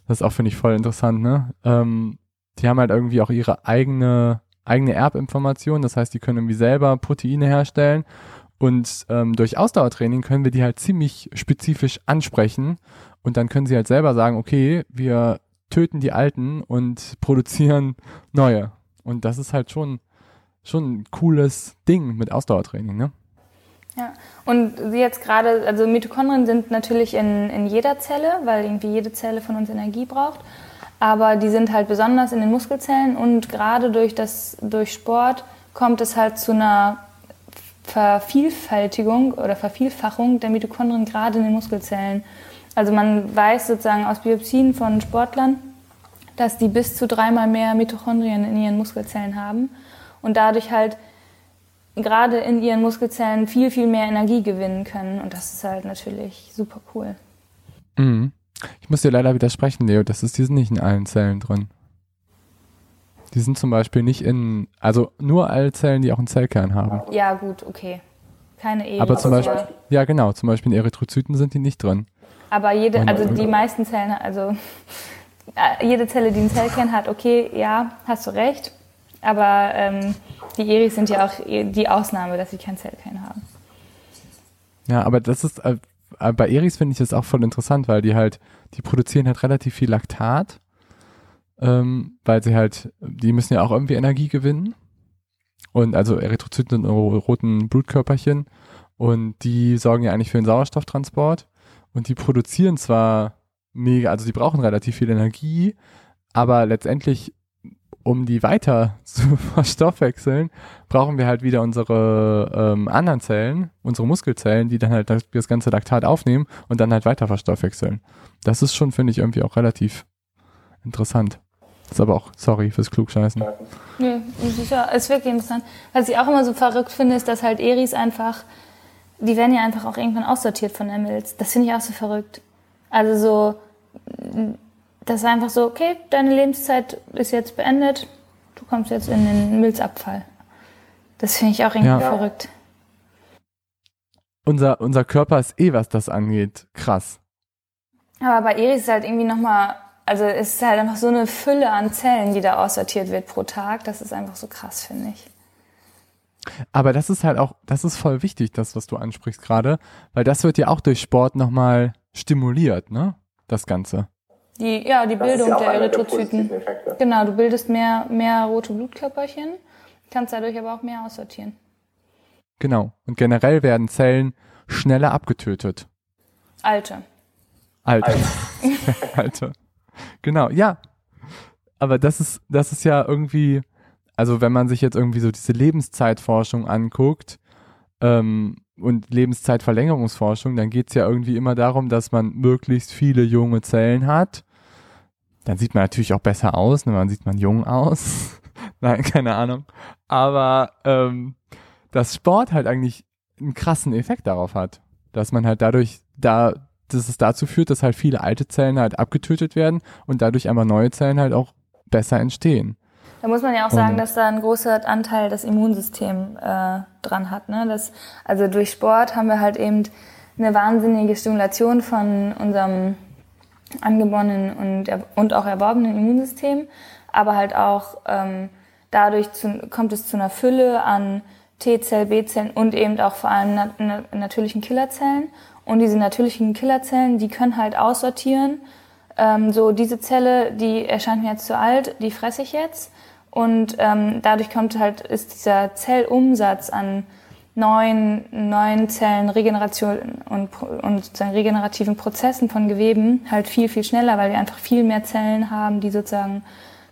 Das ist auch, finde ich, voll interessant, ne? Ähm, die haben halt irgendwie auch ihre eigene, eigene Erbinformation, das heißt, die können irgendwie selber Proteine herstellen und ähm, durch Ausdauertraining können wir die halt ziemlich spezifisch ansprechen und dann können sie halt selber sagen, okay, wir töten die alten und produzieren neue. Und das ist halt schon schon ein cooles Ding mit Ausdauertraining, ne? Ja, und jetzt gerade, also Mitochondrien sind natürlich in, in jeder Zelle, weil irgendwie jede Zelle von uns Energie braucht. Aber die sind halt besonders in den Muskelzellen und gerade durch, das, durch Sport kommt es halt zu einer Vervielfältigung oder Vervielfachung der Mitochondrien gerade in den Muskelzellen. Also man weiß sozusagen aus Biopsien von Sportlern, dass die bis zu dreimal mehr Mitochondrien in ihren Muskelzellen haben und dadurch halt gerade in ihren Muskelzellen viel, viel mehr Energie gewinnen können. Und das ist halt natürlich super cool. Mhm. Ich muss dir leider widersprechen, Leo, das ist, die sind nicht in allen Zellen drin. Die sind zum Beispiel nicht in, also nur alle Zellen, die auch einen Zellkern haben. Ja, gut, okay. Keine Ehe. Aber zum Beispiel, ja genau, zum Beispiel in Erythrozyten sind die nicht drin. Aber jede, also die meisten Zellen, also jede Zelle, die einen Zellkern hat, okay, ja, hast du recht. Aber ähm, die Eris sind ja auch die Ausnahme, dass sie kein Zellkern haben. Ja, aber das ist, äh, bei Eris finde ich das auch voll interessant, weil die halt, die produzieren halt relativ viel Laktat, ähm, weil sie halt, die müssen ja auch irgendwie Energie gewinnen. Und also Erythrozyten sind roten Blutkörperchen und die sorgen ja eigentlich für den Sauerstofftransport und die produzieren zwar mega, also die brauchen relativ viel Energie, aber letztendlich um die weiter zu verstoffwechseln, brauchen wir halt wieder unsere ähm, anderen Zellen, unsere Muskelzellen, die dann halt das, das, ganze Laktat aufnehmen und dann halt weiter verstoffwechseln. Das ist schon, finde ich, irgendwie auch relativ interessant. Das ist aber auch, sorry fürs Klugscheißen. Nee, ja, ist wirklich interessant. Was ich auch immer so verrückt finde, ist, dass halt Eris einfach, die werden ja einfach auch irgendwann aussortiert von der. Das finde ich auch so verrückt. Also so, das ist einfach so, okay, deine Lebenszeit ist jetzt beendet, du kommst jetzt in den Milzabfall. Das finde ich auch irgendwie ja. verrückt. Unser, unser Körper ist eh, was das angeht, krass. Aber bei Iris ist halt irgendwie nochmal, also es ist halt einfach so eine Fülle an Zellen, die da aussortiert wird pro Tag. Das ist einfach so krass, finde ich. Aber das ist halt auch, das ist voll wichtig, das, was du ansprichst gerade, weil das wird ja auch durch Sport nochmal stimuliert, ne? Das Ganze. Die, ja, die das Bildung ja der Erythrozyten. Der genau, du bildest mehr, mehr rote Blutkörperchen, kannst dadurch aber auch mehr aussortieren. Genau. Und generell werden Zellen schneller abgetötet. Alte. Alte. Alte. Genau, ja. Aber das ist, das ist ja irgendwie, also wenn man sich jetzt irgendwie so diese Lebenszeitforschung anguckt, ähm, und Lebenszeitverlängerungsforschung, dann geht es ja irgendwie immer darum, dass man möglichst viele junge Zellen hat. Dann sieht man natürlich auch besser aus, ne? man sieht man jung aus. Nein, keine Ahnung. Aber ähm, dass Sport halt eigentlich einen krassen Effekt darauf hat. Dass man halt dadurch da, dass es dazu führt, dass halt viele alte Zellen halt abgetötet werden und dadurch einmal neue Zellen halt auch besser entstehen. Da muss man ja auch sagen, dass da ein großer Anteil das Immunsystem äh, dran hat. Ne? Das, also durch Sport haben wir halt eben eine wahnsinnige Stimulation von unserem angeborenen und, und auch erworbenen Immunsystem, aber halt auch ähm, dadurch zu, kommt es zu einer Fülle an T-Zell, B-Zellen und eben auch vor allem nat natürlichen Killerzellen. Und diese natürlichen Killerzellen, die können halt aussortieren, ähm, so diese Zelle, die erscheint mir jetzt zu alt, die fresse ich jetzt. Und ähm, dadurch kommt halt, ist dieser Zellumsatz an neuen, neuen Zellen, Regeneration und, und sozusagen regenerativen Prozessen von Geweben halt viel, viel schneller, weil wir einfach viel mehr Zellen haben, die sozusagen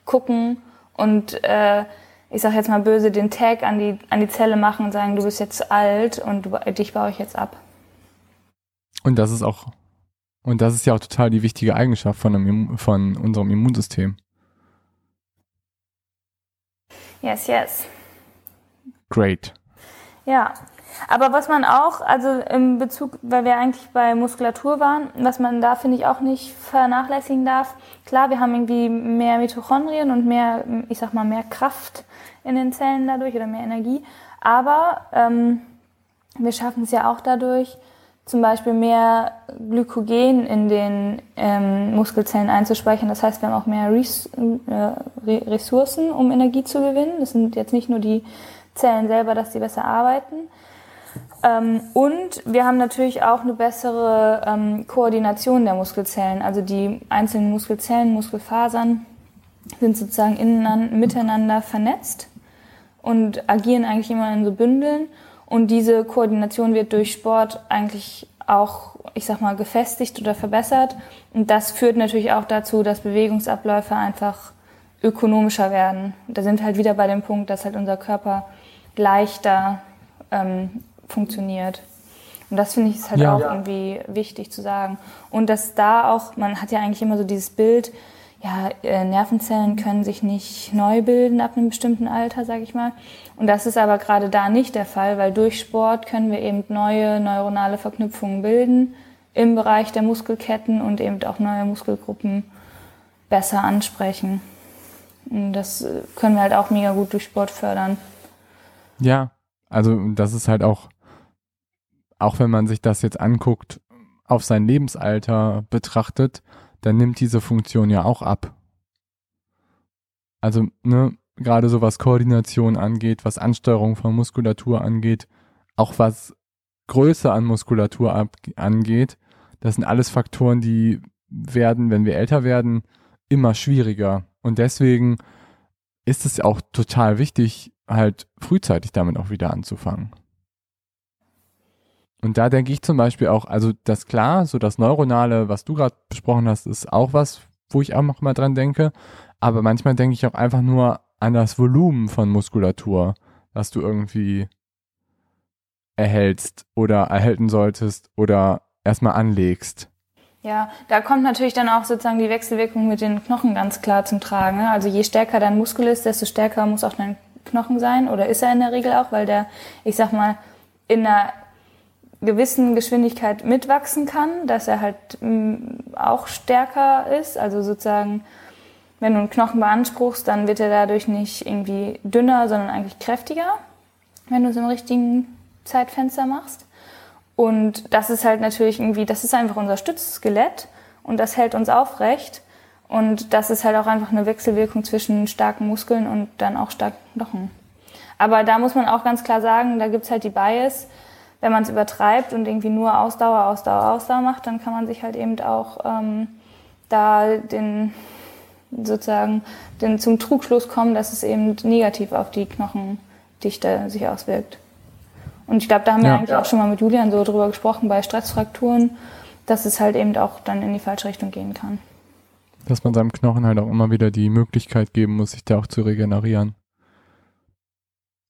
gucken und äh, ich sage jetzt mal böse, den Tag an die, an die Zelle machen und sagen, du bist jetzt alt und du, dich baue ich jetzt ab. Und das ist auch, und das ist ja auch total die wichtige Eigenschaft von, einem, von unserem Immunsystem. Yes, yes. Great. Ja, aber was man auch, also im Bezug, weil wir eigentlich bei Muskulatur waren, was man da finde ich auch nicht vernachlässigen darf. Klar, wir haben irgendwie mehr Mitochondrien und mehr, ich sag mal, mehr Kraft in den Zellen dadurch oder mehr Energie. Aber ähm, wir schaffen es ja auch dadurch, zum Beispiel mehr Glykogen in den ähm, Muskelzellen einzuspeichern. Das heißt, wir haben auch mehr Res äh, Ressourcen, um Energie zu gewinnen. Das sind jetzt nicht nur die Zellen selber, dass sie besser arbeiten. Ähm, und wir haben natürlich auch eine bessere ähm, Koordination der Muskelzellen. Also die einzelnen Muskelzellen, Muskelfasern sind sozusagen miteinander vernetzt und agieren eigentlich immer in so Bündeln. Und diese Koordination wird durch Sport eigentlich auch, ich sag mal, gefestigt oder verbessert. Und das führt natürlich auch dazu, dass Bewegungsabläufe einfach ökonomischer werden. Da sind halt wieder bei dem Punkt, dass halt unser Körper leichter ähm, funktioniert. Und das finde ich ist halt ja. auch irgendwie wichtig zu sagen. Und dass da auch, man hat ja eigentlich immer so dieses Bild, ja, äh, Nervenzellen können sich nicht neu bilden ab einem bestimmten Alter, sage ich mal. Und das ist aber gerade da nicht der Fall, weil durch Sport können wir eben neue neuronale Verknüpfungen bilden im Bereich der Muskelketten und eben auch neue Muskelgruppen besser ansprechen. Und das äh, können wir halt auch mega gut durch Sport fördern. Ja, also das ist halt auch, auch wenn man sich das jetzt anguckt, auf sein Lebensalter betrachtet, dann nimmt diese Funktion ja auch ab. Also, ne, gerade so was Koordination angeht, was Ansteuerung von Muskulatur angeht, auch was Größe an Muskulatur angeht, das sind alles Faktoren, die werden, wenn wir älter werden, immer schwieriger. Und deswegen ist es auch total wichtig, halt frühzeitig damit auch wieder anzufangen. Und da denke ich zum Beispiel auch, also das klar, so das Neuronale, was du gerade besprochen hast, ist auch was, wo ich auch noch mal dran denke. Aber manchmal denke ich auch einfach nur an das Volumen von Muskulatur, was du irgendwie erhältst oder erhalten solltest oder erstmal anlegst. Ja, da kommt natürlich dann auch sozusagen die Wechselwirkung mit den Knochen ganz klar zum Tragen. Ne? Also je stärker dein Muskel ist, desto stärker muss auch dein Knochen sein oder ist er in der Regel auch, weil der, ich sag mal, in einer gewissen Geschwindigkeit mitwachsen kann, dass er halt mm, auch stärker ist. Also sozusagen, wenn du einen Knochen beanspruchst, dann wird er dadurch nicht irgendwie dünner, sondern eigentlich kräftiger, wenn du es im richtigen Zeitfenster machst. Und das ist halt natürlich irgendwie, das ist einfach unser Stützskelett und das hält uns aufrecht. Und das ist halt auch einfach eine Wechselwirkung zwischen starken Muskeln und dann auch starken Knochen. Aber da muss man auch ganz klar sagen, da gibt's halt die Bias, wenn man es übertreibt und irgendwie nur Ausdauer, Ausdauer, Ausdauer macht, dann kann man sich halt eben auch ähm, da den sozusagen den, zum Trugschluss kommen, dass es eben negativ auf die Knochendichte sich auswirkt. Und ich glaube, da haben ja. wir eigentlich ja. auch schon mal mit Julian so drüber gesprochen bei Stressfrakturen, dass es halt eben auch dann in die falsche Richtung gehen kann. Dass man seinem Knochen halt auch immer wieder die Möglichkeit geben muss, sich da auch zu regenerieren.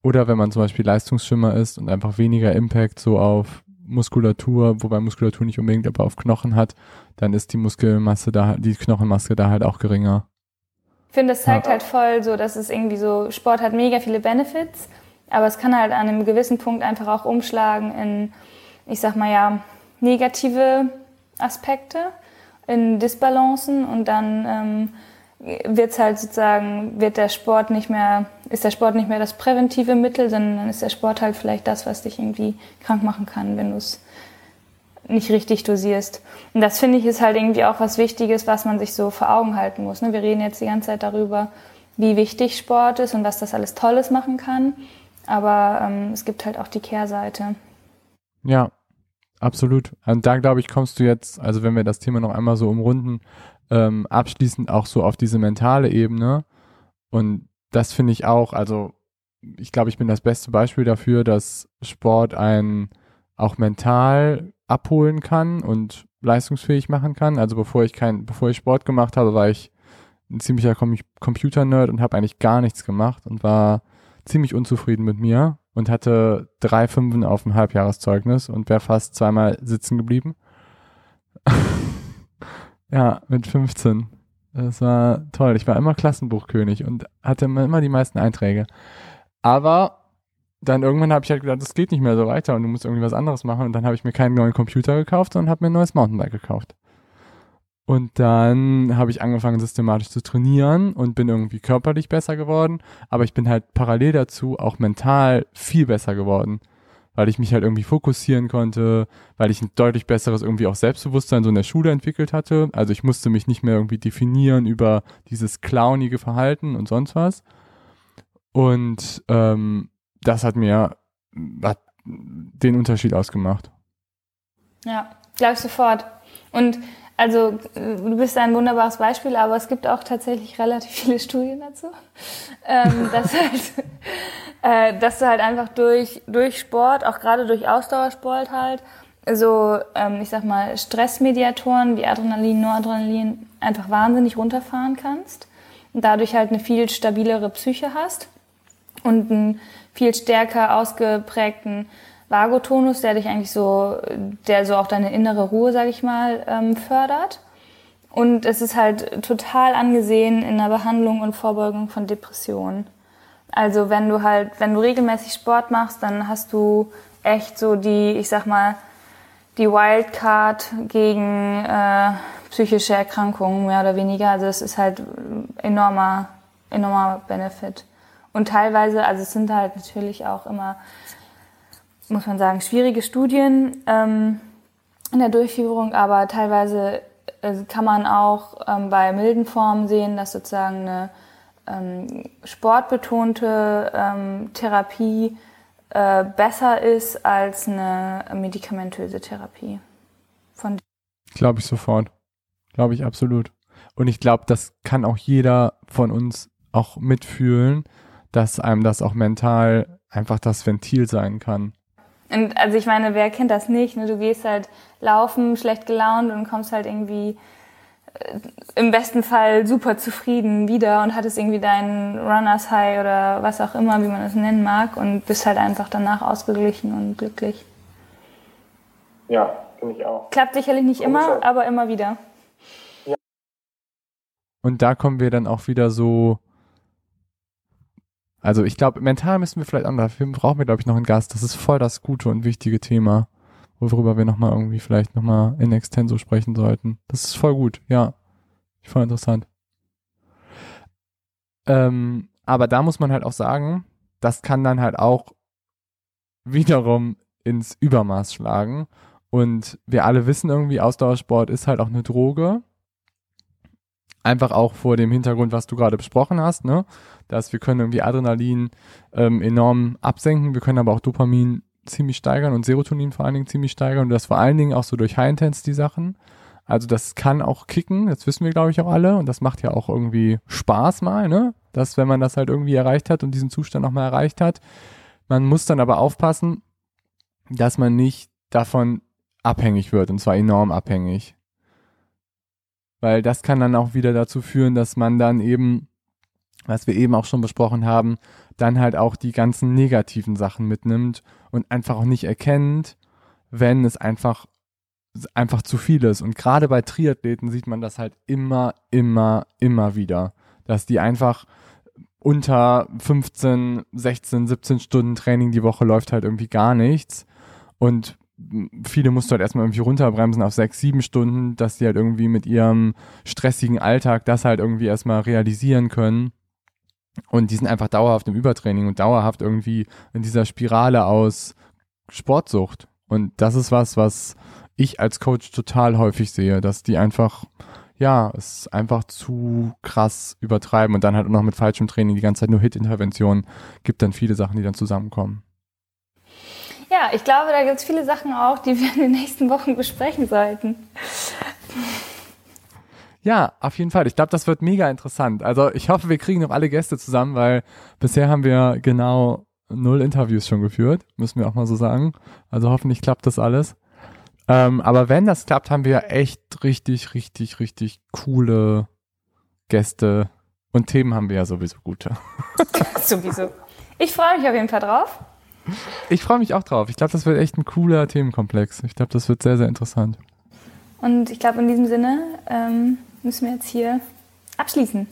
Oder wenn man zum Beispiel Leistungsschwimmer ist und einfach weniger Impact so auf Muskulatur, wobei Muskulatur nicht unbedingt, aber auf Knochen hat, dann ist die Muskelmasse da, die Knochenmasse da halt auch geringer. Ich finde, das zeigt ja. halt voll so, dass es irgendwie so, Sport hat mega viele Benefits, aber es kann halt an einem gewissen Punkt einfach auch umschlagen in, ich sag mal ja, negative Aspekte, in Disbalancen und dann ähm, wird halt sozusagen, wird der Sport nicht mehr, ist der Sport nicht mehr das präventive Mittel, sondern dann ist der Sport halt vielleicht das, was dich irgendwie krank machen kann, wenn du es nicht richtig dosierst. Und das finde ich ist halt irgendwie auch was Wichtiges, was man sich so vor Augen halten muss. Ne? Wir reden jetzt die ganze Zeit darüber, wie wichtig Sport ist und was das alles Tolles machen kann. Aber ähm, es gibt halt auch die Kehrseite. Ja, absolut. Und da glaube ich, kommst du jetzt, also wenn wir das Thema noch einmal so umrunden, ähm, abschließend auch so auf diese mentale Ebene. Und das finde ich auch, also ich glaube, ich bin das beste Beispiel dafür, dass Sport einen auch mental abholen kann und leistungsfähig machen kann. Also bevor ich kein, bevor ich Sport gemacht habe, war ich ein ziemlicher Com Computer-Nerd und habe eigentlich gar nichts gemacht und war ziemlich unzufrieden mit mir und hatte drei Fünfen auf dem Halbjahreszeugnis und wäre fast zweimal sitzen geblieben. ja, mit 15. Das war toll. Ich war immer Klassenbuchkönig und hatte immer die meisten Einträge. Aber dann irgendwann habe ich halt gedacht, das geht nicht mehr so weiter und du musst irgendwie was anderes machen. Und dann habe ich mir keinen neuen Computer gekauft, sondern habe mir ein neues Mountainbike gekauft. Und dann habe ich angefangen, systematisch zu trainieren und bin irgendwie körperlich besser geworden. Aber ich bin halt parallel dazu auch mental viel besser geworden, weil ich mich halt irgendwie fokussieren konnte, weil ich ein deutlich besseres irgendwie auch Selbstbewusstsein so in der Schule entwickelt hatte. Also ich musste mich nicht mehr irgendwie definieren über dieses clownige Verhalten und sonst was. Und ähm, das hat mir hat den Unterschied ausgemacht. Ja, glaube ich sofort. Und also du bist ein wunderbares Beispiel, aber es gibt auch tatsächlich relativ viele Studien dazu, ähm, dass, halt, äh, dass du halt einfach durch, durch Sport, auch gerade durch Ausdauersport halt, so, ähm, ich sag mal, Stressmediatoren wie Adrenalin, Noradrenalin einfach wahnsinnig runterfahren kannst und dadurch halt eine viel stabilere Psyche hast und einen viel stärker ausgeprägten Vagotonus, der dich eigentlich so, der so auch deine innere Ruhe, sag ich mal, ähm, fördert. Und es ist halt total angesehen in der Behandlung und Vorbeugung von Depressionen. Also wenn du halt, wenn du regelmäßig Sport machst, dann hast du echt so die, ich sag mal, die Wildcard gegen äh, psychische Erkrankungen mehr oder weniger. Also es ist halt enormer, enormer Benefit. Und teilweise, also es sind halt natürlich auch immer, muss man sagen, schwierige Studien ähm, in der Durchführung, aber teilweise äh, kann man auch ähm, bei milden Formen sehen, dass sozusagen eine ähm, sportbetonte ähm, Therapie äh, besser ist als eine medikamentöse Therapie. Glaube ich sofort. Glaube ich absolut. Und ich glaube, das kann auch jeder von uns auch mitfühlen, dass einem das auch mental einfach das Ventil sein kann. Und also ich meine, wer kennt das nicht? Ne? Du gehst halt laufen, schlecht gelaunt und kommst halt irgendwie äh, im besten Fall super zufrieden wieder und hattest irgendwie deinen Runners High oder was auch immer, wie man es nennen mag und bist halt einfach danach ausgeglichen und glücklich. Ja, finde ich auch. Klappt sicherlich nicht immer, aber immer wieder. Ja. Und da kommen wir dann auch wieder so also ich glaube, mental müssen wir vielleicht an, dafür brauchen wir, glaube ich, noch einen Gast. Das ist voll das gute und wichtige Thema, worüber wir nochmal irgendwie vielleicht nochmal in extenso sprechen sollten. Das ist voll gut, ja. Voll interessant. Ähm, aber da muss man halt auch sagen, das kann dann halt auch wiederum ins Übermaß schlagen. Und wir alle wissen irgendwie, Ausdauersport ist halt auch eine Droge. Einfach auch vor dem Hintergrund, was du gerade besprochen hast, ne? Dass wir können irgendwie Adrenalin ähm, enorm absenken, wir können aber auch Dopamin ziemlich steigern und Serotonin vor allen Dingen ziemlich steigern und das vor allen Dingen auch so durch High Intense die Sachen. Also das kann auch kicken, das wissen wir glaube ich auch alle und das macht ja auch irgendwie Spaß mal, ne? Dass wenn man das halt irgendwie erreicht hat und diesen Zustand nochmal erreicht hat, man muss dann aber aufpassen, dass man nicht davon abhängig wird und zwar enorm abhängig. Weil das kann dann auch wieder dazu führen, dass man dann eben, was wir eben auch schon besprochen haben, dann halt auch die ganzen negativen Sachen mitnimmt und einfach auch nicht erkennt, wenn es einfach einfach zu viel ist. Und gerade bei Triathleten sieht man das halt immer, immer, immer wieder, dass die einfach unter 15, 16, 17 Stunden Training die Woche läuft halt irgendwie gar nichts. Und viele musst du halt erstmal irgendwie runterbremsen auf sechs, sieben Stunden, dass die halt irgendwie mit ihrem stressigen Alltag das halt irgendwie erstmal realisieren können. Und die sind einfach dauerhaft im Übertraining und dauerhaft irgendwie in dieser Spirale aus Sportsucht. Und das ist was, was ich als Coach total häufig sehe, dass die einfach ja, es einfach zu krass übertreiben und dann halt auch noch mit falschem Training die ganze Zeit nur Hit-Interventionen, gibt dann viele Sachen, die dann zusammenkommen. Ja, ich glaube, da gibt es viele Sachen auch, die wir in den nächsten Wochen besprechen sollten. Ja, auf jeden Fall. Ich glaube, das wird mega interessant. Also ich hoffe, wir kriegen noch alle Gäste zusammen, weil bisher haben wir genau null Interviews schon geführt, müssen wir auch mal so sagen. Also hoffentlich klappt das alles. Ähm, aber wenn das klappt, haben wir echt richtig, richtig, richtig coole Gäste und Themen haben wir ja sowieso gute. sowieso. Ich freue mich auf jeden Fall drauf. Ich freue mich auch drauf. Ich glaube, das wird echt ein cooler Themenkomplex. Ich glaube, das wird sehr, sehr interessant. Und ich glaube, in diesem Sinne ähm, müssen wir jetzt hier abschließen.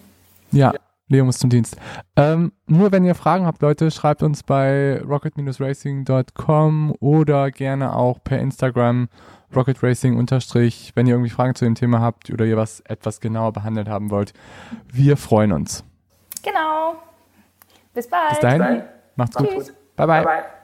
Ja. Leo muss zum Dienst. Ähm, nur wenn ihr Fragen habt, Leute, schreibt uns bei rocket-racing.com oder gerne auch per Instagram rocketracing unterstrich, wenn ihr irgendwie Fragen zu dem Thema habt oder ihr was etwas genauer behandelt haben wollt. Wir freuen uns. Genau. Bis bald. Bis dahin. Macht's gut. 拜拜。